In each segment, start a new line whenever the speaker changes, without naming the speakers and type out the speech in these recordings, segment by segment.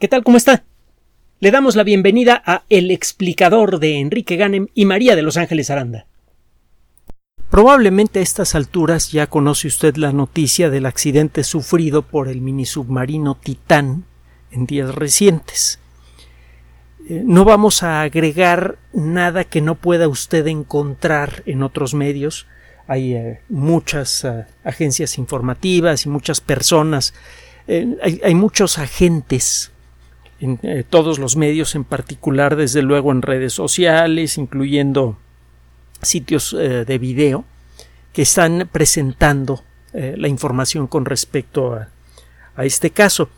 ¿Qué tal? ¿Cómo está? Le damos la bienvenida a El explicador de Enrique Ganem y María de Los Ángeles Aranda. Probablemente a estas alturas ya conoce usted la noticia del accidente sufrido por el minisubmarino Titán en días recientes. Eh, no vamos a agregar nada que no pueda usted encontrar en otros medios. Hay eh, muchas eh, agencias informativas y muchas personas, hay, hay, muchos agentes en todos los medios, en particular desde luego en redes sociales, incluyendo sitios de video, que están presentando la información con respecto a, a este caso.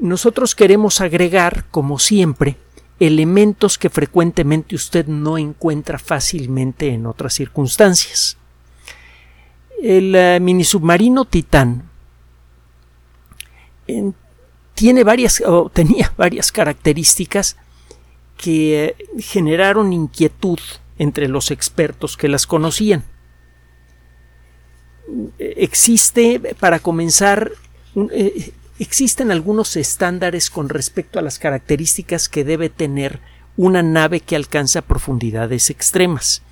Nosotros queremos agregar, como siempre, elementos que frecuentemente usted no encuentra fácilmente en otras circunstancias. El uh, minisubmarino Titán tiene varias tenía varias características que uh, generaron inquietud entre los expertos que las conocían. Existe, para comenzar, eh, existen algunos estándares con respecto a las características que debe tener una nave que alcanza profundidades extremas.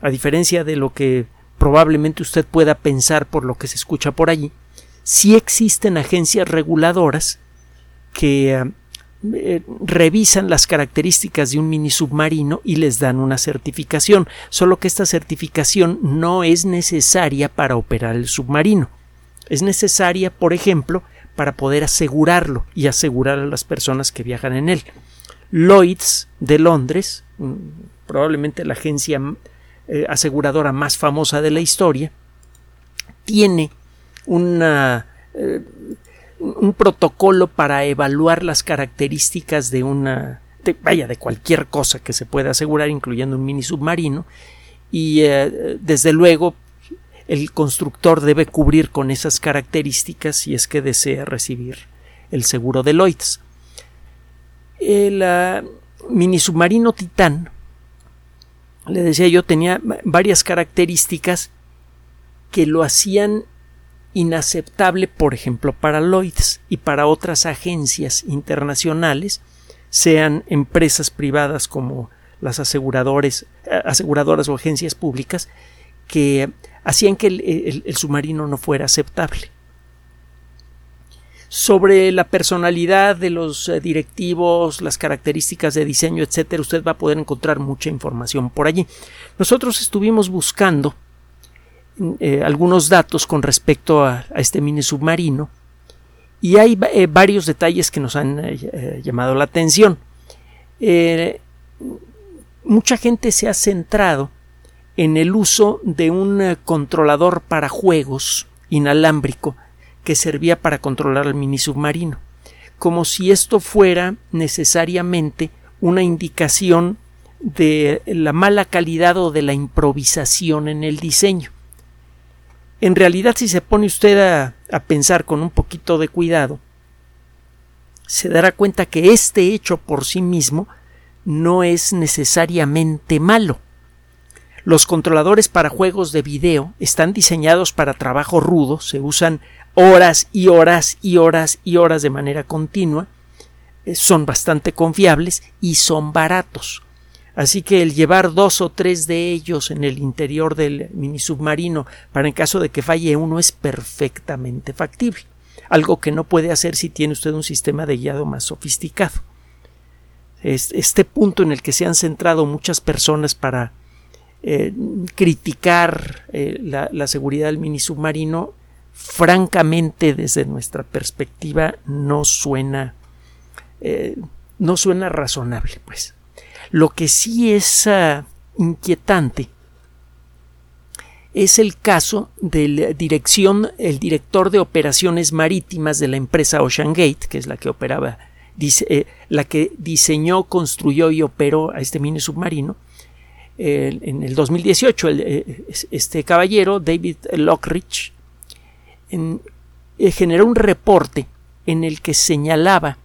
A diferencia de lo que probablemente usted pueda pensar por lo que se escucha por allí, sí existen agencias reguladoras que eh, revisan las características de un mini submarino y les dan una certificación, solo que esta certificación no es necesaria para operar el submarino. Es necesaria, por ejemplo, para poder asegurarlo y asegurar a las personas que viajan en él. Lloyds de Londres, mm, probablemente la agencia eh, aseguradora más famosa de la historia, tiene eh, un protocolo para evaluar las características de una de, vaya de cualquier cosa que se pueda asegurar, incluyendo un mini submarino, y eh, desde luego el constructor debe cubrir con esas características si es que desea recibir el seguro de Lloyds. El uh, mini submarino Titán, le decía yo, tenía varias características que lo hacían inaceptable, por ejemplo, para Lloyds y para otras agencias internacionales, sean empresas privadas como las aseguradores, eh, aseguradoras o agencias públicas, que hacían que el, submarino no fuera aceptable. Sobre la personalidad de los eh, directivos, las características de diseño, etcétera, usted va a poder encontrar mucha información por allí. Nosotros estuvimos buscando eh, algunos datos con respecto a, este mini submarino y hay eh, varios detalles que nos han llamado la atención. mucha gente se ha centrado en el uso de un eh, controlador para juegos inalámbrico que servía para controlar al mini submarino, como si esto fuera necesariamente una indicación de la mala calidad o de la improvisación en el diseño. En realidad, si se pone usted a, pensar con un poquito de cuidado, se dará cuenta que este hecho por sí mismo no es necesariamente malo. Los controladores para juegos de video están diseñados para trabajo rudo, se usan horas y horas y horas y horas de manera continua, eh, son bastante confiables y son baratos. Así que el llevar dos o tres de ellos en el interior del mini submarino para en caso de que falle uno es perfectamente factible, algo que no puede hacer si tiene usted un sistema de guiado más sofisticado. Este punto en el que se han centrado muchas personas para eh, criticar eh, la, seguridad del mini submarino, francamente, desde nuestra perspectiva, no suena, eh, no suena razonable, pues. Lo que sí es uh, inquietante es el caso de dirección, el director de operaciones marítimas de la empresa Ocean Gate, que es la que operaba, eh, la que diseñó, construyó y operó a este mini submarino, en el 2018 eh, este caballero, David Lockridge, eh, generó un reporte en el que señalaba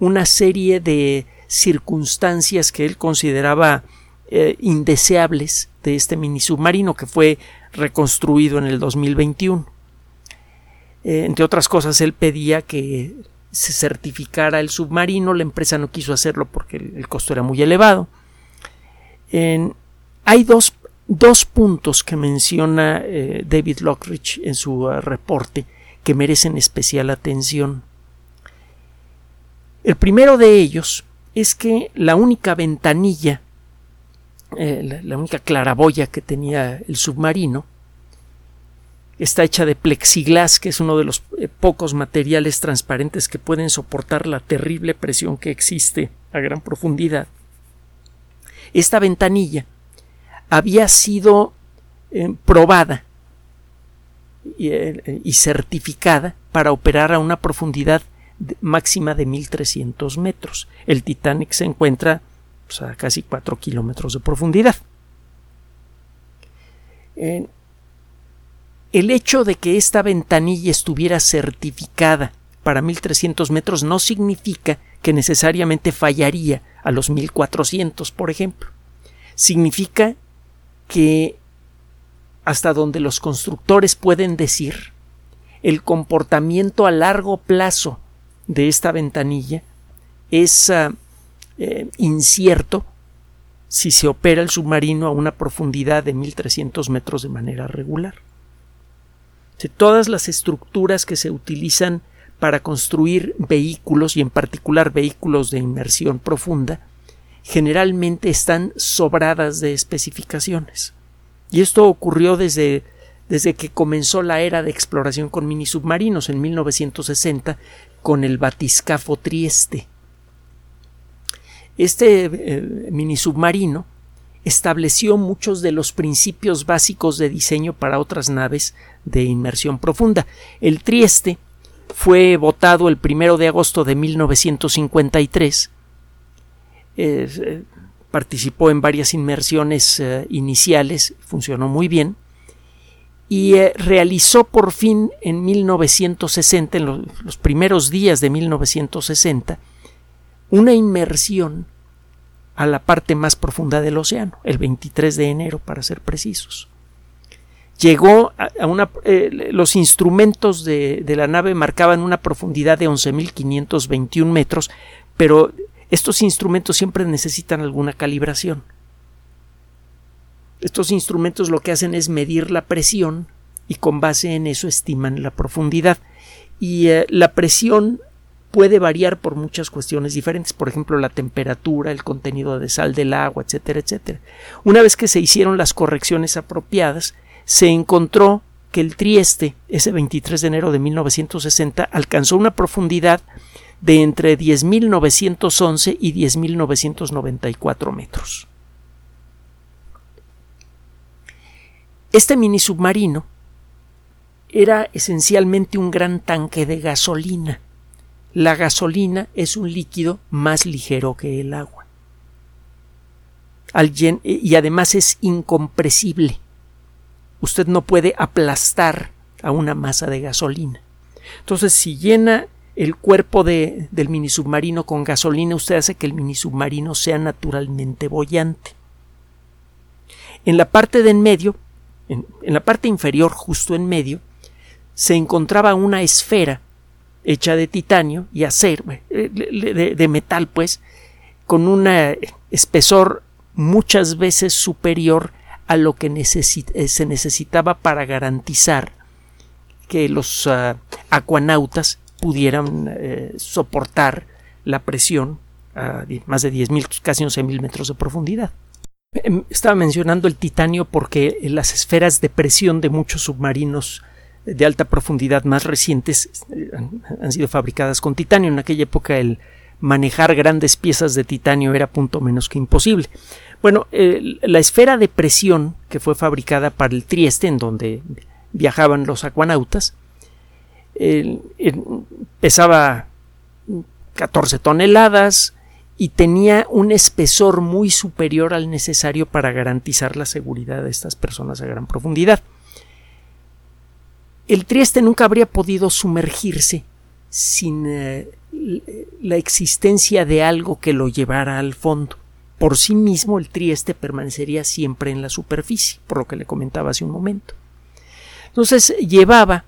una serie de circunstancias que él consideraba eh, indeseables de este mini submarino que fue reconstruido en el 2021. entre otras cosas, él pedía que se certificara el submarino. La empresa no quiso hacerlo porque el, costo era muy elevado. hay dos, puntos que menciona eh, David Lockridge en su reporte que merecen especial atención. El primero de ellos es que la única ventanilla, eh, la única claraboya que tenía el submarino, Está hecha de plexiglas, que es uno de los eh, pocos materiales transparentes que pueden soportar la terrible presión que existe a gran profundidad. Esta ventanilla había sido eh, probada eh, y, certificada para operar a una profundidad máxima de 1300 metros. El Titanic se encuentra pues, a casi 4 kilómetros de profundidad el hecho de que esta ventanilla estuviera certificada para 1300 metros no significa que necesariamente fallaría a los 1400, por ejemplo. Significa que hasta donde los constructores pueden decir, el comportamiento a largo plazo de esta ventanilla es ah, eh, incierto si se opera el submarino a una profundidad de 1300 metros de manera regular todas las estructuras que se utilizan para construir vehículos y en particular vehículos de inmersión profunda generalmente están sobradas de especificaciones. Y esto ocurrió desde, desde que comenzó la era de exploración con mini submarinos en 1960 con el batiscafo Trieste. Este eh, mini submarino estableció muchos de los principios básicos de diseño para otras naves de inmersión profunda. El Trieste fue votado el primero de agosto de 1953. Eh, participó en varias inmersiones eh, iniciales, funcionó muy bien y eh, realizó por fin en 1960, en los primeros días de 1960, una inmersión a la parte más profunda del océano, el 23 de enero para ser precisos. Llegó a, una... Eh, los instrumentos de, de, la nave marcaban una profundidad de 11.521 metros, pero estos instrumentos siempre necesitan alguna calibración. Estos instrumentos lo que hacen es medir la presión y con base en eso estiman la profundidad. Y eh, la presión puede variar por muchas cuestiones diferentes, por ejemplo la temperatura, el contenido de sal del agua, etcétera, etcétera. Una vez que se hicieron las correcciones apropiadas, se encontró que el Trieste, ese 23 de enero de 1960, alcanzó una profundidad de entre 10.911 y 10.994 metros. Este mini submarino era esencialmente un gran tanque de gasolina la gasolina es un líquido más ligero que el agua. y además es incompresible. Usted no puede aplastar a una masa de gasolina. Entonces, si llena el cuerpo de, del mini submarino con gasolina, usted hace que el mini submarino sea naturalmente bollante. En la parte de en medio, en la parte inferior, justo en medio, se encontraba una esfera hecha de titanio y acero, eh, de, metal, pues, con un espesor muchas veces superior a lo que eh, se necesitaba para garantizar que los ah, acuanautas pudieran eh, soportar la presión a más de 10.000, casi 11.000 metros de profundidad. Em, estaba mencionando el titanio porque las esferas de presión de muchos submarinos de alta profundidad más recientes eh, han, sido fabricadas con titanio. En aquella época el manejar grandes piezas de titanio era punto menos que imposible. Bueno, la esfera de presión que fue fabricada para el Trieste, en donde viajaban los acuanautas, pesaba 14 toneladas y tenía un espesor muy superior al necesario para garantizar la seguridad de estas personas a gran profundidad el Trieste nunca habría podido sumergirse sin eh, la existencia de algo que lo llevara al fondo. Por sí mismo el Trieste permanecería siempre en la superficie, por lo que le comentaba hace un momento. Entonces llevaba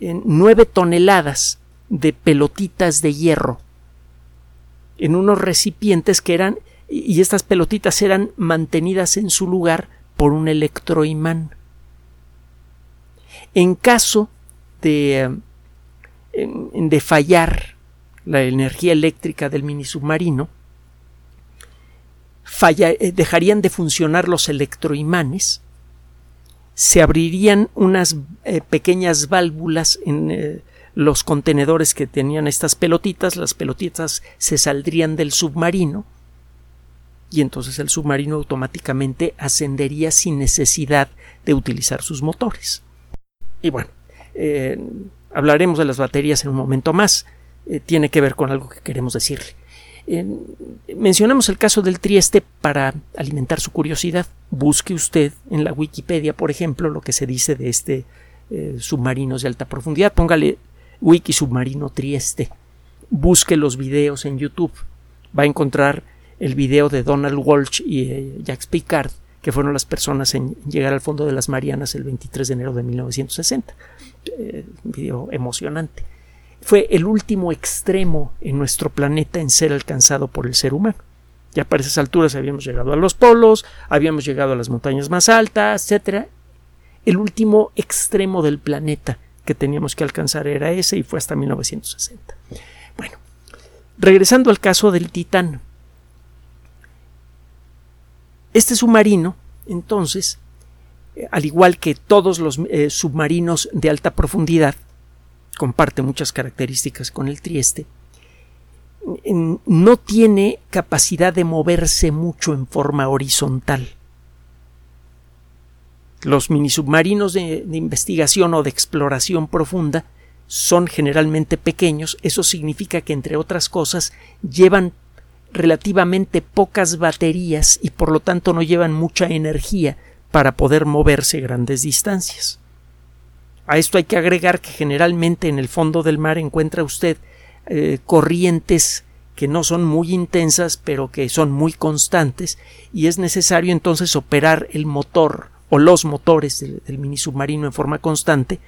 nueve toneladas de pelotitas de hierro en unos recipientes que eran y estas pelotitas eran mantenidas en su lugar por un electroimán. En caso de, de fallar la energía eléctrica del mini submarino, eh, dejarían de funcionar los electroimanes, se abrirían unas eh, pequeñas válvulas en eh, los contenedores que tenían estas pelotitas, las pelotitas se saldrían del submarino y entonces el submarino automáticamente ascendería sin necesidad de utilizar sus motores. Y bueno, hablaremos de las baterías en un momento más. tiene que ver con algo que queremos decirle mencionamos el caso del Trieste para alimentar su curiosidad. Busque usted en la Wikipedia, por ejemplo, lo que se dice de este eh, submarinos de alta profundidad. Póngale Wiki Submarino Trieste. Busque los videos en YouTube. Va a encontrar el video de Donald Walsh y eh, Jacques Picard, que fueron las personas en llegar al fondo de las Marianas el 23 de enero de 1960. Eh, video emocionante fue el último extremo en nuestro planeta en ser alcanzado por el ser humano. Ya para esas alturas habíamos llegado a los polos, habíamos llegado a las montañas más altas, etc. El último extremo del planeta que teníamos que alcanzar era ese y fue hasta 1960. Bueno, regresando al caso del Titán. Este submarino, entonces, eh, al igual que todos los eh, submarinos de alta profundidad, comparte muchas características con el Trieste, no tiene capacidad de moverse mucho en forma horizontal. Los minisubmarinos de, de investigación o de exploración profunda son generalmente pequeños, eso significa que, entre otras cosas, llevan relativamente pocas baterías y por lo tanto no llevan mucha energía para poder moverse grandes distancias. A esto hay que agregar que generalmente en el fondo del mar encuentra usted eh, corrientes que no son muy intensas pero que son muy constantes y es necesario entonces operar el motor o los motores del, mini submarino en forma constante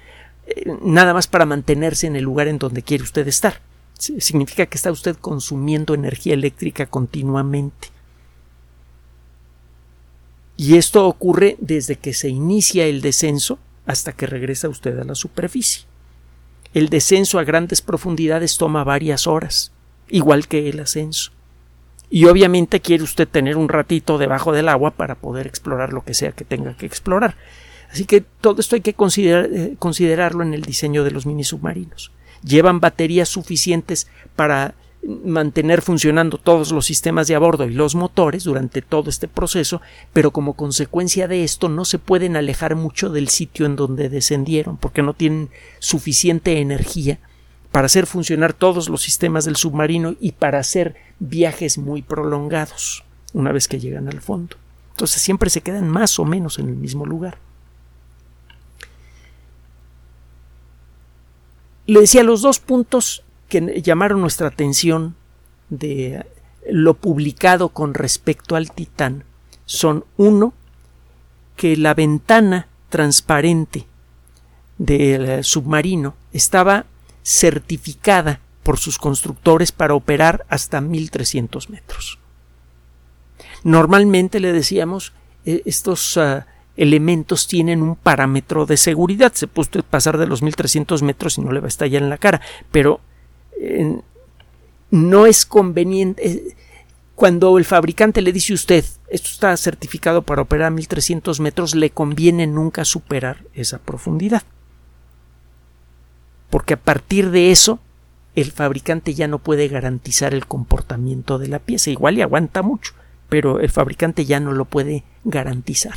eh, nada más para mantenerse en el lugar en donde quiere usted estar. Significa que está usted consumiendo energía eléctrica continuamente. Y esto ocurre desde que se inicia el descenso hasta que regresa usted a la superficie. El descenso a grandes profundidades toma varias horas, igual que el ascenso. Y obviamente quiere usted tener un ratito debajo del agua para poder explorar lo que sea que tenga que explorar. Así que todo esto hay que eh, considerarlo en el diseño de los mini submarinos. Llevan baterías suficientes para mantener funcionando todos los sistemas de a bordo y los motores durante todo este proceso, pero como consecuencia de esto no se pueden alejar mucho del sitio en donde descendieron, porque no tienen suficiente energía para hacer funcionar todos los sistemas del submarino y para hacer viajes muy prolongados una vez que llegan al fondo. Entonces siempre se quedan más o menos en el mismo lugar. Le decía los dos puntos que llamaron nuestra atención de lo publicado con respecto al Titán son uno que la ventana transparente del submarino estaba certificada por sus constructores para operar hasta 1300 metros. Normalmente le decíamos eh, estos ah, elementos tienen un parámetro de seguridad. Se puede pasar de los 1300 metros y no le va a estallar en la cara, pero no es conveniente. Eh, cuando el fabricante le dice a usted, esto está certificado para operar a 1300 metros, le conviene nunca superar esa profundidad. Porque a partir de eso, el fabricante ya no puede garantizar el comportamiento de la pieza. Igual y aguanta mucho, pero el fabricante ya no lo puede garantizar.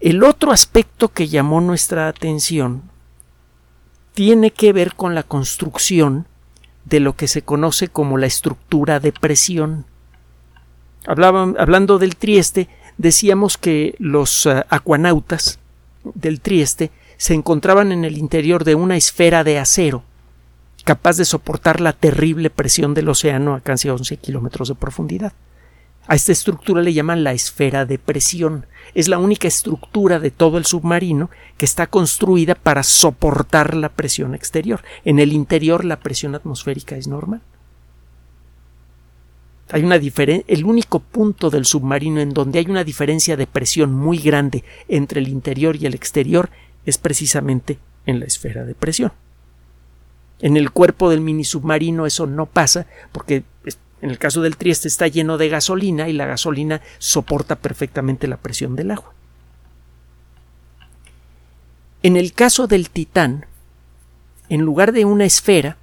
El otro aspecto que llamó nuestra atención tiene que ver con la construcción de lo que se conoce como la estructura de presión. hablando del Trieste, decíamos que los uh, acuanautas del Trieste se encontraban en el interior de una esfera de acero, capaz de soportar la terrible presión del océano a casi 11 kilómetros de profundidad. A esta estructura le llaman la esfera de presión. Es la única estructura de todo el submarino que está construida para soportar la presión exterior. En el interior la presión atmosférica es normal. Hay una el único punto del submarino en donde hay una diferencia de presión muy grande entre el interior y el exterior es precisamente en la esfera de presión. En el cuerpo del mini submarino eso no pasa porque en el caso del Trieste está lleno de gasolina y la gasolina soporta perfectamente la presión del agua. En el caso del Titán, en lugar de una esfera,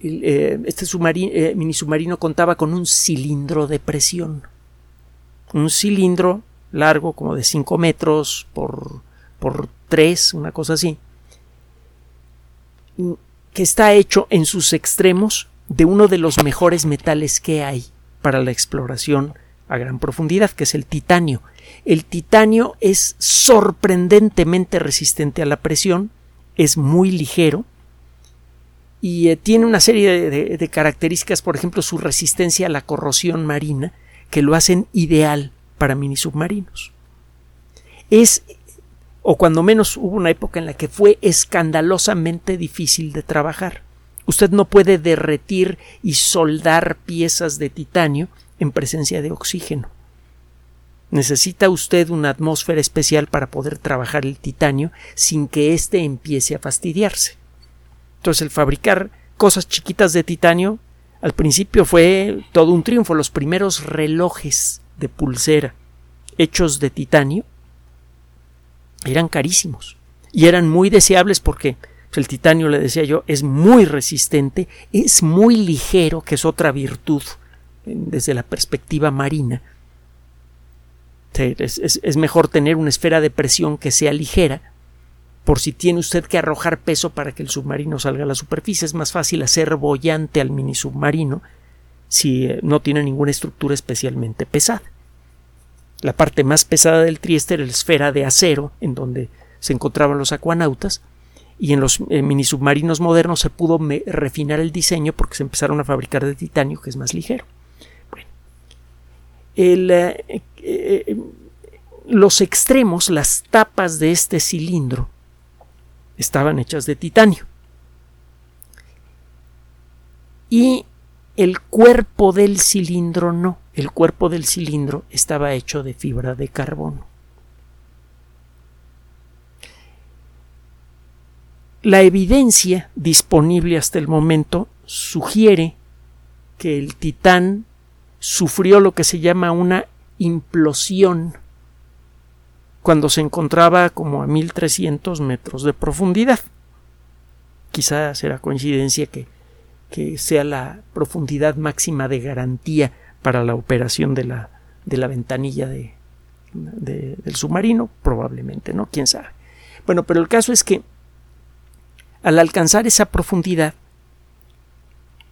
eh, este eh, mini submarino contaba con un cilindro de presión. Un cilindro largo como de 5 metros por, por 3, una cosa así, que está hecho en sus extremos de uno de los mejores metales que hay para la exploración a gran profundidad, que es el titanio. El titanio es sorprendentemente resistente a la presión, es muy ligero y eh, tiene una serie de, de, características, por ejemplo, su resistencia a la corrosión marina, que lo hacen ideal para mini submarinos. Es o cuando menos hubo una época en la que fue escandalosamente difícil de trabajar. Usted no puede derretir y soldar piezas de titanio en presencia de oxígeno. Necesita usted una atmósfera especial para poder trabajar el titanio sin que éste empiece a fastidiarse. Entonces el fabricar cosas chiquitas de titanio al principio fue todo un triunfo. Los primeros relojes de pulsera hechos de titanio eran carísimos y eran muy deseables porque el titanio, le decía yo, es muy resistente, es muy ligero, que es otra virtud desde la perspectiva marina. Es, es, mejor tener una esfera de presión que sea ligera, por si tiene usted que arrojar peso para que el submarino salga a la superficie. Es más fácil hacer bollante al mini submarino si eh, no tiene ninguna estructura especialmente pesada. La parte más pesada del Trieste era la esfera de acero en donde se encontraban los acuanautas y en los eh, mini submarinos modernos se pudo refinar el diseño porque se empezaron a fabricar de titanio que es más ligero. Eh, eh, los extremos, las tapas de este cilindro estaban hechas de titanio y el cuerpo del cilindro no el cuerpo del cilindro estaba hecho de fibra de carbono. La evidencia disponible hasta el momento sugiere que el titán sufrió lo que se llama una implosión cuando se encontraba como a 1300 metros de profundidad. Quizá será coincidencia que, que sea la profundidad máxima de garantía para la operación de la, de la ventanilla de, del submarino, probablemente, ¿no? ¿Quién sabe? Bueno, pero el caso es que al alcanzar esa profundidad,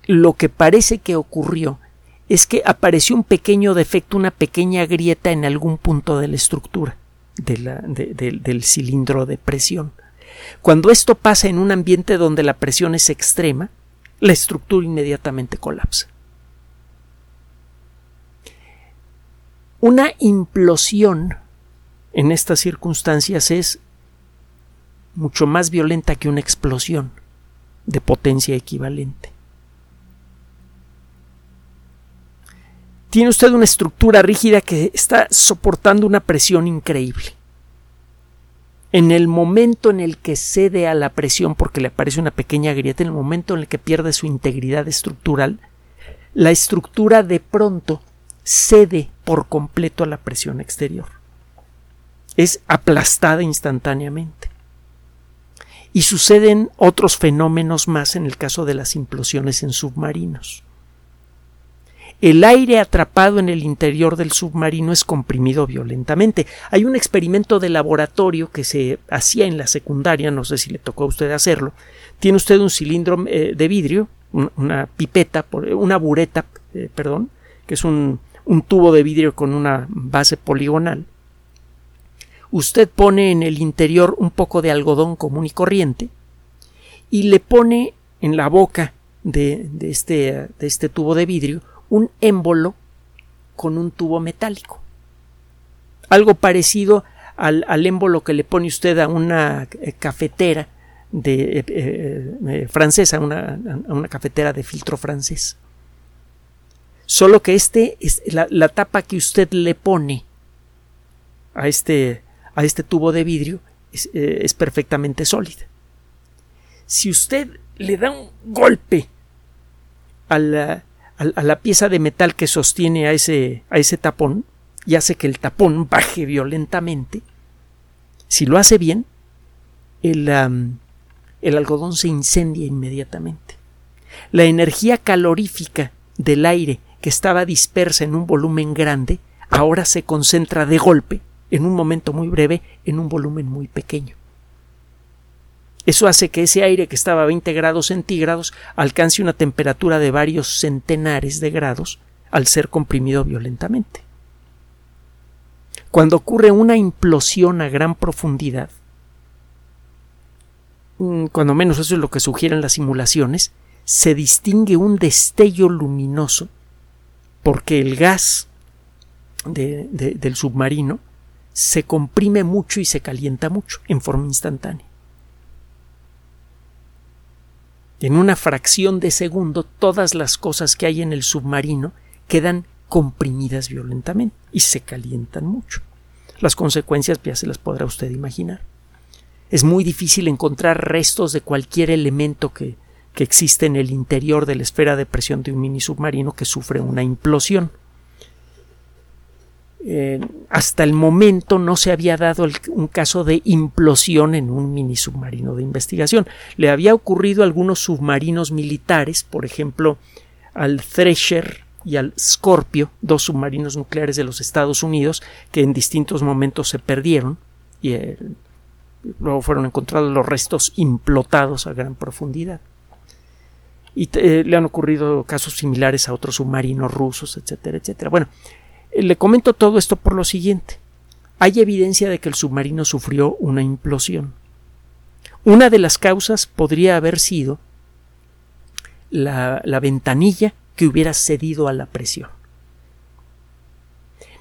lo que parece que ocurrió es que apareció un pequeño defecto, una pequeña grieta en algún punto de la estructura del cilindro de presión. Cuando esto pasa en un ambiente donde la presión es extrema, la estructura inmediatamente colapsa. Una implosión en estas circunstancias es mucho más violenta que una explosión de potencia equivalente. Tiene usted una estructura rígida que está soportando una presión increíble. En el momento en el que cede a la presión porque le aparece una pequeña grieta, en el momento en el que pierde su integridad estructural, la estructura de pronto cede por completo a la presión exterior. Es aplastada instantáneamente. Y suceden otros fenómenos más en el caso de las implosiones en submarinos. El aire atrapado en el interior del submarino es comprimido violentamente. Hay un experimento de laboratorio que se hacía en la secundaria, no sé si le tocó a usted hacerlo. Tiene usted un cilindro eh, de vidrio, una pipeta, una bureta, eh, perdón, que es un, un tubo de vidrio con una base poligonal. Usted pone en el interior un poco de algodón común y corriente y le pone en la boca de, este, de este tubo de vidrio un émbolo con un tubo metálico. Algo parecido al, al émbolo que le pone usted a una eh, cafetera de, eh, francesa, una, una cafetera de filtro francés. Solo que este es la, tapa que usted le pone a este, a este tubo de vidrio es, es perfectamente sólida. Si usted le da un golpe a la, a la, pieza de metal que sostiene a ese, a ese tapón y hace que el tapón baje violentamente, si lo hace bien, el, el algodón se incendia inmediatamente. La energía calorífica del aire que estaba dispersa en un volumen grande ahora se concentra de golpe, en un momento muy breve, en un volumen muy pequeño. Eso hace que ese aire que estaba a 20 grados centígrados alcance una temperatura de varios centenares de grados al ser comprimido violentamente. Cuando ocurre una implosión a gran profundidad, cuando menos eso es lo que sugieren las simulaciones, se distingue un destello luminoso porque el gas del submarino se comprime mucho y se calienta mucho en forma instantánea. En una fracción de segundo todas las cosas que hay en el submarino quedan comprimidas violentamente y se calientan mucho. Las consecuencias ya se las podrá usted imaginar. Es muy difícil encontrar restos de cualquier elemento que, que existe en el interior de la esfera de presión de un mini submarino que sufre una implosión. Eh, hasta el momento no se había dado un caso de implosión en un mini submarino de investigación. Le había ocurrido a algunos submarinos militares, por ejemplo, al Thresher y al Scorpio, dos submarinos nucleares de los Estados Unidos, que en distintos momentos se perdieron y eh, luego fueron encontrados los restos implotados a gran profundidad. Y eh, le han ocurrido casos similares a otros submarinos rusos, etcétera, etcétera. Bueno, le comento todo esto por lo siguiente. Hay evidencia de que el submarino sufrió una implosión. Una de las causas podría haber sido la, la ventanilla que hubiera cedido a la presión.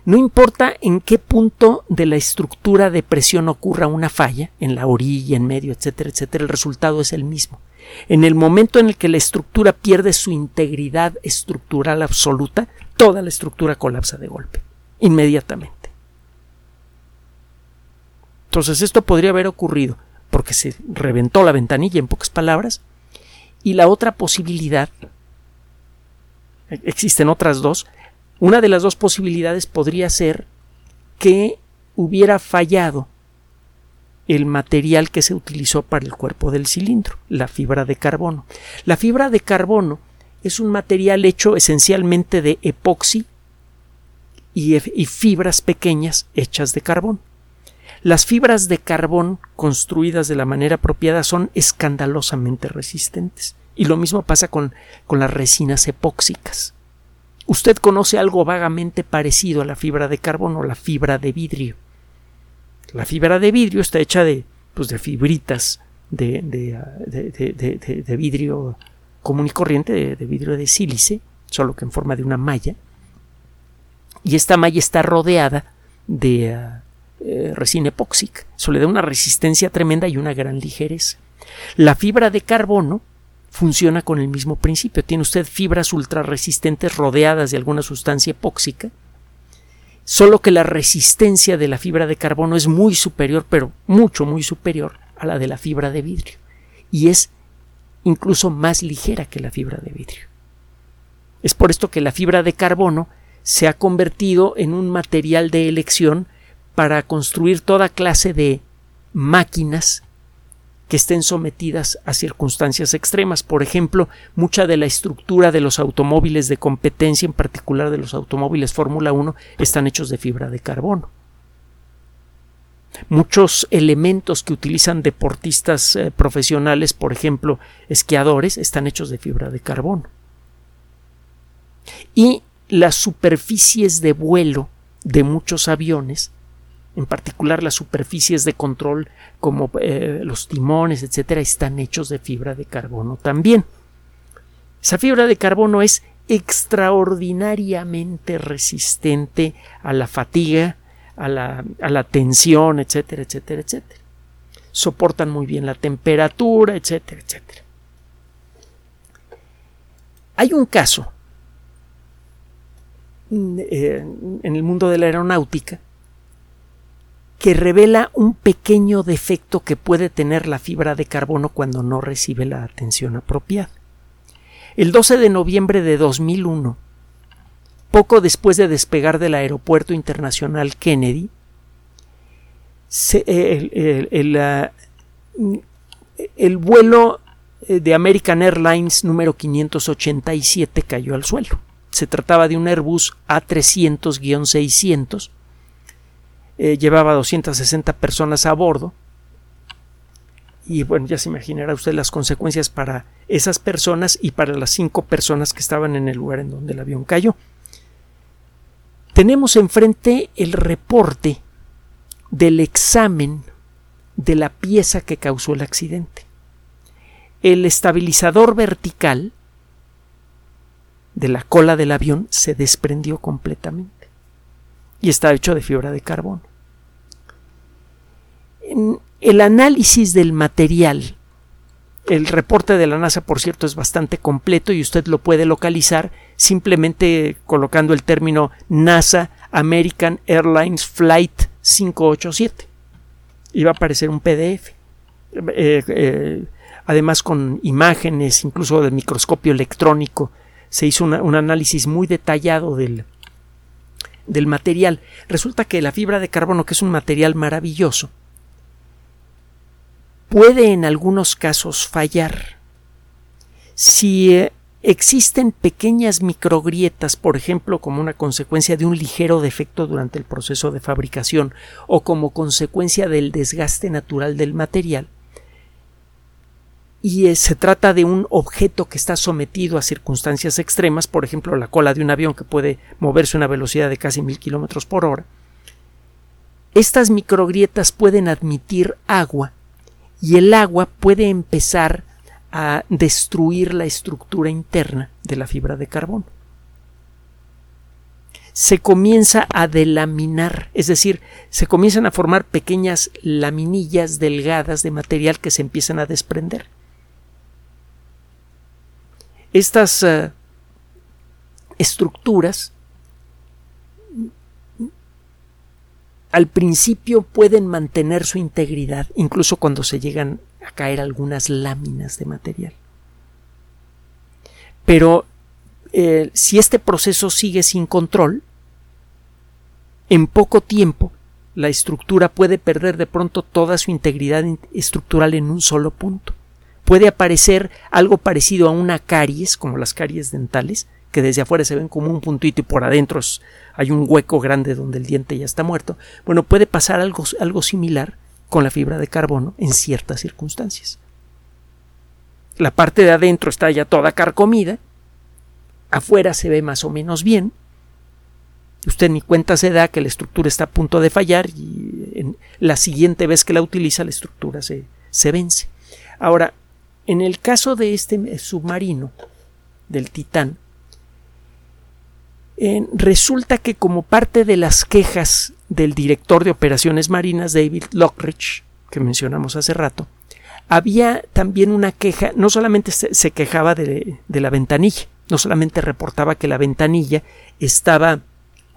No importa en qué punto de la estructura de presión ocurra una falla, en la orilla, en medio, etcétera, etcétera, el resultado es el mismo. En el momento en el que la estructura pierde su integridad estructural absoluta, toda la estructura colapsa de golpe, inmediatamente. Entonces esto podría haber ocurrido porque se reventó la ventanilla en pocas palabras y la otra posibilidad existen otras dos una de las dos posibilidades podría ser que hubiera fallado el material que se utilizó para el cuerpo del cilindro, la fibra de carbono. La fibra de carbono es un material hecho esencialmente de epoxi y, fibras pequeñas hechas de carbón. Las fibras de carbón construidas de la manera apropiada son escandalosamente resistentes. Y lo mismo pasa con, con las resinas epóxicas. Usted conoce algo vagamente parecido a la fibra de carbono, la fibra de vidrio. La fibra de vidrio está hecha de, pues, de fibritas de, de, de vidrio común y corriente de, vidrio de sílice, solo que en forma de una malla. Y esta malla está rodeada de ah, eh, resina epóxica. Eso le da una resistencia tremenda y una gran ligereza. La fibra de carbono funciona con el mismo principio. Tiene usted fibras ultrarresistentes rodeadas de alguna sustancia epóxica, solo que la resistencia de la fibra de carbono es muy superior, pero mucho, muy superior a la de la fibra de vidrio. Y es incluso más ligera que la fibra de vidrio. Es por esto que la fibra de carbono se ha convertido en un material de elección para construir toda clase de máquinas que estén sometidas a circunstancias extremas. Por ejemplo, mucha de la estructura de los automóviles de competencia, en particular de los automóviles Fórmula 1, están hechos de fibra de carbono. Muchos elementos que utilizan deportistas eh, profesionales, por ejemplo, esquiadores, están hechos de fibra de carbono. Y las superficies de vuelo de muchos aviones, en particular las superficies de control como eh, los timones, etcétera, están hechos de fibra de carbono también. Esa fibra de carbono es extraordinariamente resistente a la fatiga, a la, a la tensión, etcétera, etcétera, etcétera. Soportan muy bien la temperatura, etcétera, etcétera. Hay un caso eh, en el mundo de la aeronáutica que revela un pequeño defecto que puede tener la fibra de carbono cuando no recibe la atención apropiada. El 12 de noviembre de 2001, poco después de despegar del Aeropuerto Internacional Kennedy, el, el, vuelo de American Airlines número 587 cayó al suelo. Se trataba de un Airbus A300-600 eh, llevaba 260 personas a bordo. Y bueno, ya se imaginará usted las consecuencias para esas personas y para las cinco personas que estaban en el lugar en donde el avión cayó. Tenemos enfrente el reporte del examen de la pieza que causó el accidente. El estabilizador vertical de la cola del avión se desprendió completamente y está hecho de fibra de carbono. el análisis del material, el reporte de la NASA, por cierto, es bastante completo y usted lo puede localizar simplemente colocando el término NASA American Airlines Flight 587 y va a aparecer un PDF. Eh, eh, además con imágenes, incluso del microscopio electrónico, se hizo un análisis muy detallado del, del material. Resulta que la fibra de carbono, que es un material maravilloso, puede en algunos casos fallar. Si eh, existen pequeñas microgrietas, por ejemplo, como una consecuencia de un ligero defecto durante el proceso de fabricación o como consecuencia del desgaste natural del material, y se trata de un objeto que está sometido a circunstancias extremas, por ejemplo la cola de un avión que puede moverse a una velocidad de casi mil kilómetros por hora. Estas microgrietas pueden admitir agua y el agua puede empezar a destruir la estructura interna de la fibra de carbono. Se comienza a delaminar, es decir, se comienzan a formar pequeñas laminillas delgadas de material que se empiezan a desprender estas eh, estructuras al principio pueden mantener su integridad, incluso cuando se llegan a caer algunas láminas de material. Pero eh, si este proceso sigue sin control, en poco tiempo la estructura puede perder de pronto toda su integridad estructural en un solo punto puede aparecer algo parecido a una caries, como las caries dentales, que desde afuera se ven como un puntito y por adentro hay un hueco grande donde el diente ya está muerto. Bueno, puede pasar algo, algo similar con la fibra de carbono en ciertas circunstancias. La parte de adentro está ya toda carcomida, afuera se ve más o menos bien, usted ni cuenta se da que la estructura está a punto de fallar y en la siguiente vez que la utiliza la estructura se, se vence. Ahora, en el caso de este submarino, del Titán, resulta que como parte de las quejas del director de operaciones marinas David Lockridge, que mencionamos hace rato, había también una queja, no solamente se, quejaba de, de, la ventanilla, no solamente reportaba que la ventanilla estaba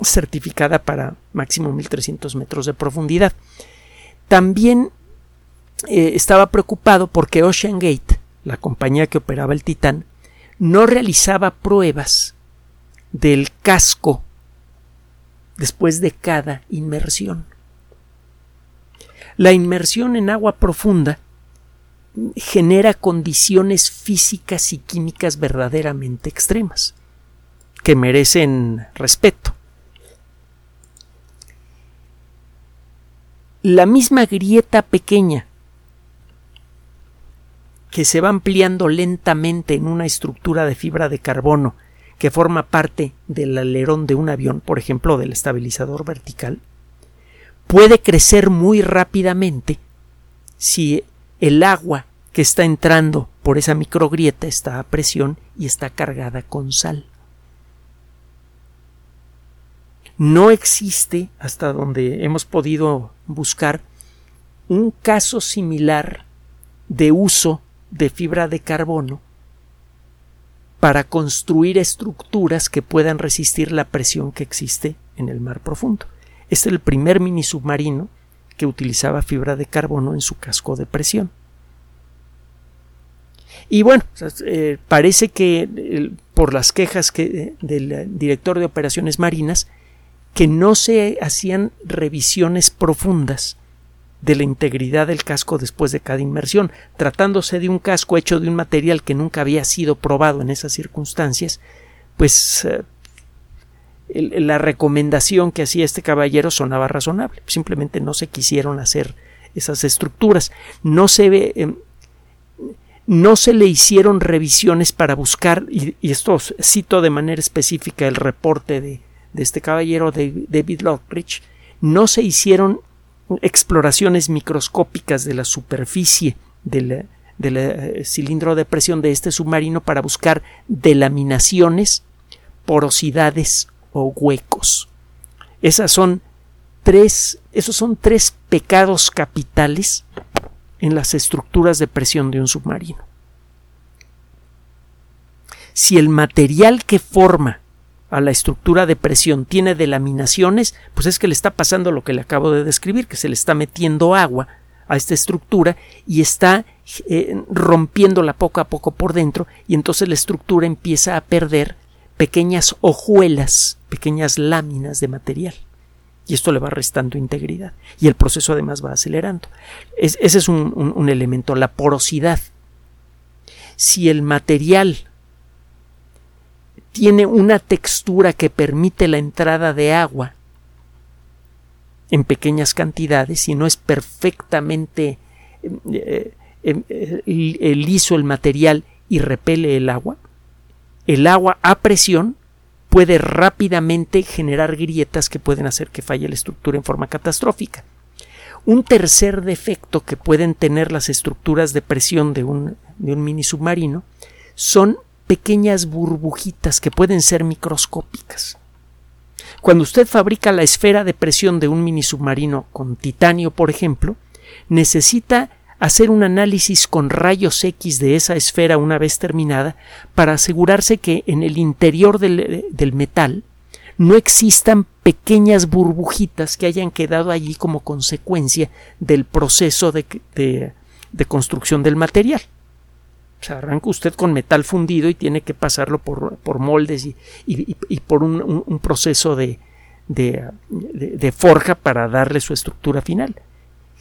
certificada para máximo 1300 metros de profundidad, también eh, estaba preocupado porque Ocean Gate, la compañía que operaba el Titán, no realizaba pruebas del casco después de cada inmersión. La inmersión en agua profunda genera condiciones físicas y químicas verdaderamente extremas, que merecen respeto. La misma grieta pequeña que se va ampliando lentamente en una estructura de fibra de carbono que forma parte del alerón de un avión, por ejemplo del estabilizador vertical, puede crecer muy rápidamente si el agua que está entrando por esa microgrieta está a presión y está cargada con sal. No existe, hasta donde hemos podido buscar, un caso similar de uso de fibra de carbono para construir estructuras que puedan resistir la presión que existe en el mar profundo. Este es el primer mini submarino que utilizaba fibra de carbono en su casco de presión. Y bueno, eh, parece que por las quejas que, del director de operaciones marinas, que no se hacían revisiones profundas de la integridad del casco después de cada inmersión, tratándose de un casco hecho de un material que nunca había sido probado en esas circunstancias, pues eh, la recomendación que hacía este caballero sonaba razonable. Simplemente no se quisieron hacer esas estructuras. No se ve. Em, no se le hicieron revisiones para buscar, y, esto cito de manera específica el reporte de, este caballero David Lockridge, no se hicieron exploraciones microscópicas de la superficie del, eh, cilindro de presión de este submarino para buscar delaminaciones, porosidades o huecos. Esas son tres, esos son tres pecados capitales en las estructuras de presión de un submarino. Si el material que forma a la estructura de presión tiene delaminaciones, pues es que le está pasando lo que le acabo de describir, que se le está metiendo agua a esta estructura y está eh, rompiéndola poco a poco por dentro y entonces la estructura empieza a perder pequeñas hojuelas, pequeñas láminas de material. Y esto le va restando integridad. Y el proceso además va acelerando. ese es un elemento, la porosidad. Si el material tiene una textura que permite la entrada de agua en pequeñas cantidades y no es perfectamente eh, eh, eh, liso el material y repele el agua, el agua a presión puede rápidamente generar grietas que pueden hacer que falle la estructura en forma catastrófica. Un tercer defecto que pueden tener las estructuras de presión de un, de un mini submarino son pequeñas burbujitas que pueden ser microscópicas. Cuando usted fabrica la esfera de presión de un mini submarino con titanio, por ejemplo, necesita hacer un análisis con rayos X de esa esfera una vez terminada para asegurarse que en el interior del, metal no existan pequeñas burbujitas que hayan quedado allí como consecuencia del proceso de, construcción del material. O sea, arranca usted con metal fundido y tiene que pasarlo por, por moldes y, y, por un, proceso de, de, forja para darle su estructura final.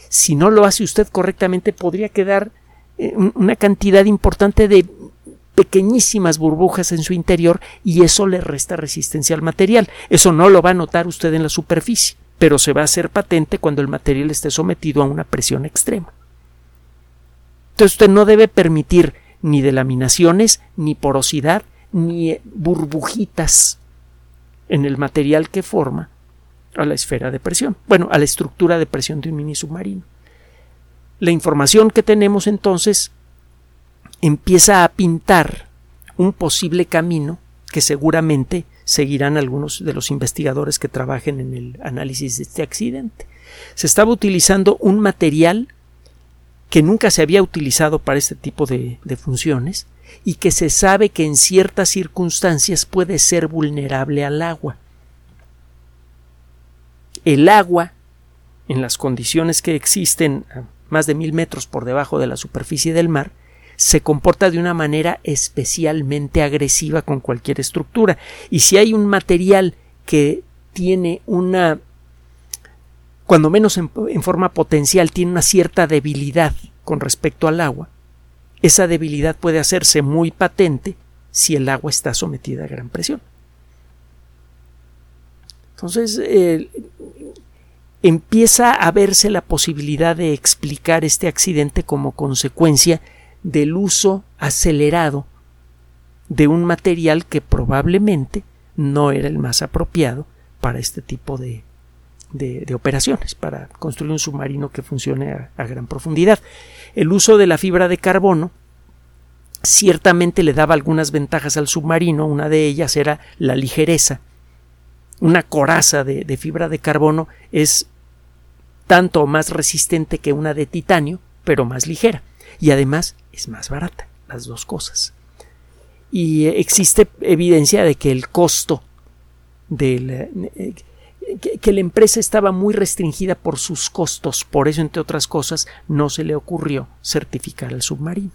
Si no lo hace usted correctamente, podría quedar eh, una cantidad importante de pequeñísimas burbujas en su interior y eso le resta resistencia al material. Eso no lo va a notar usted en la superficie, pero se va a hacer patente cuando el material esté sometido a una presión extrema. Entonces usted no debe permitir ni delaminaciones, ni porosidad, ni burbujitas en el material que forma a la esfera de presión, bueno, a la estructura de presión de un mini submarino. La información que tenemos entonces empieza a pintar un posible camino que seguramente seguirán algunos de los investigadores que trabajen en el análisis de este accidente. Se estaba utilizando un material que nunca se había utilizado para este tipo de, funciones y que se sabe que en ciertas circunstancias puede ser vulnerable al agua. El agua, en las condiciones que existen a más de mil metros por debajo de la superficie del mar, se comporta de una manera especialmente agresiva con cualquier estructura. Y si hay un material que tiene una cuando menos en, forma potencial, tiene una cierta debilidad con respecto al agua, esa debilidad puede hacerse muy patente si el agua está sometida a gran presión. Entonces, empieza a verse la posibilidad de explicar este accidente como consecuencia del uso acelerado de un material que probablemente no era el más apropiado para este tipo de, de, operaciones para construir un submarino que funcione a, gran profundidad. El uso de la fibra de carbono ciertamente le daba algunas ventajas al submarino, una de ellas era la ligereza. una coraza de, de fibra de carbono es tanto más resistente que una de titanio, pero más ligera. Y además es más barata, las dos cosas. Y existe evidencia de que el costo del, que, la empresa estaba muy restringida por sus costos, por eso, entre otras cosas, no se le ocurrió certificar al submarino.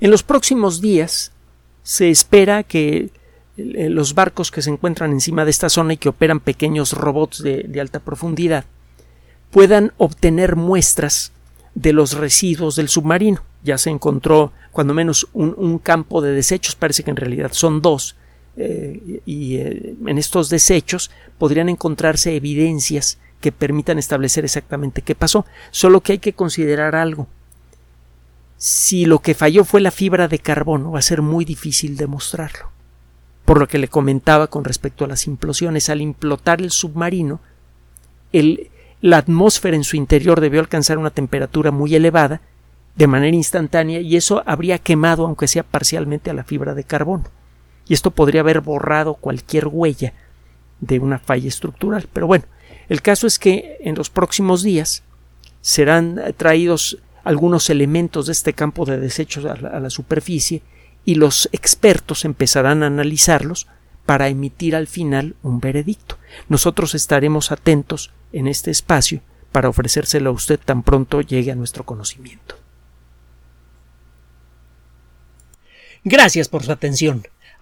En los próximos días se espera que eh, los barcos que se encuentran encima de esta zona y que operan pequeños robots de, alta profundidad puedan obtener muestras de los residuos del submarino. Ya se encontró cuando menos un, campo de desechos, parece que en realidad son dos, eh, y eh, en estos desechos podrían encontrarse evidencias que permitan establecer exactamente qué pasó. Solo que hay que considerar algo. Si lo que falló fue la fibra de carbono, va a ser muy difícil demostrarlo por lo que le comentaba con respecto a las implosiones. Al implotar el submarino, la atmósfera en su interior debió alcanzar una temperatura muy elevada de manera instantánea y eso habría quemado, aunque sea parcialmente, a la fibra de carbono. Y esto podría haber borrado cualquier huella de una falla estructural. Pero bueno, el caso es que en los próximos días serán traídos algunos elementos de este campo de desechos a la superficie y los expertos empezarán a analizarlos para emitir al final un veredicto. Nosotros estaremos atentos en este espacio para ofrecérselo a usted tan pronto llegue a nuestro conocimiento. Gracias por su atención.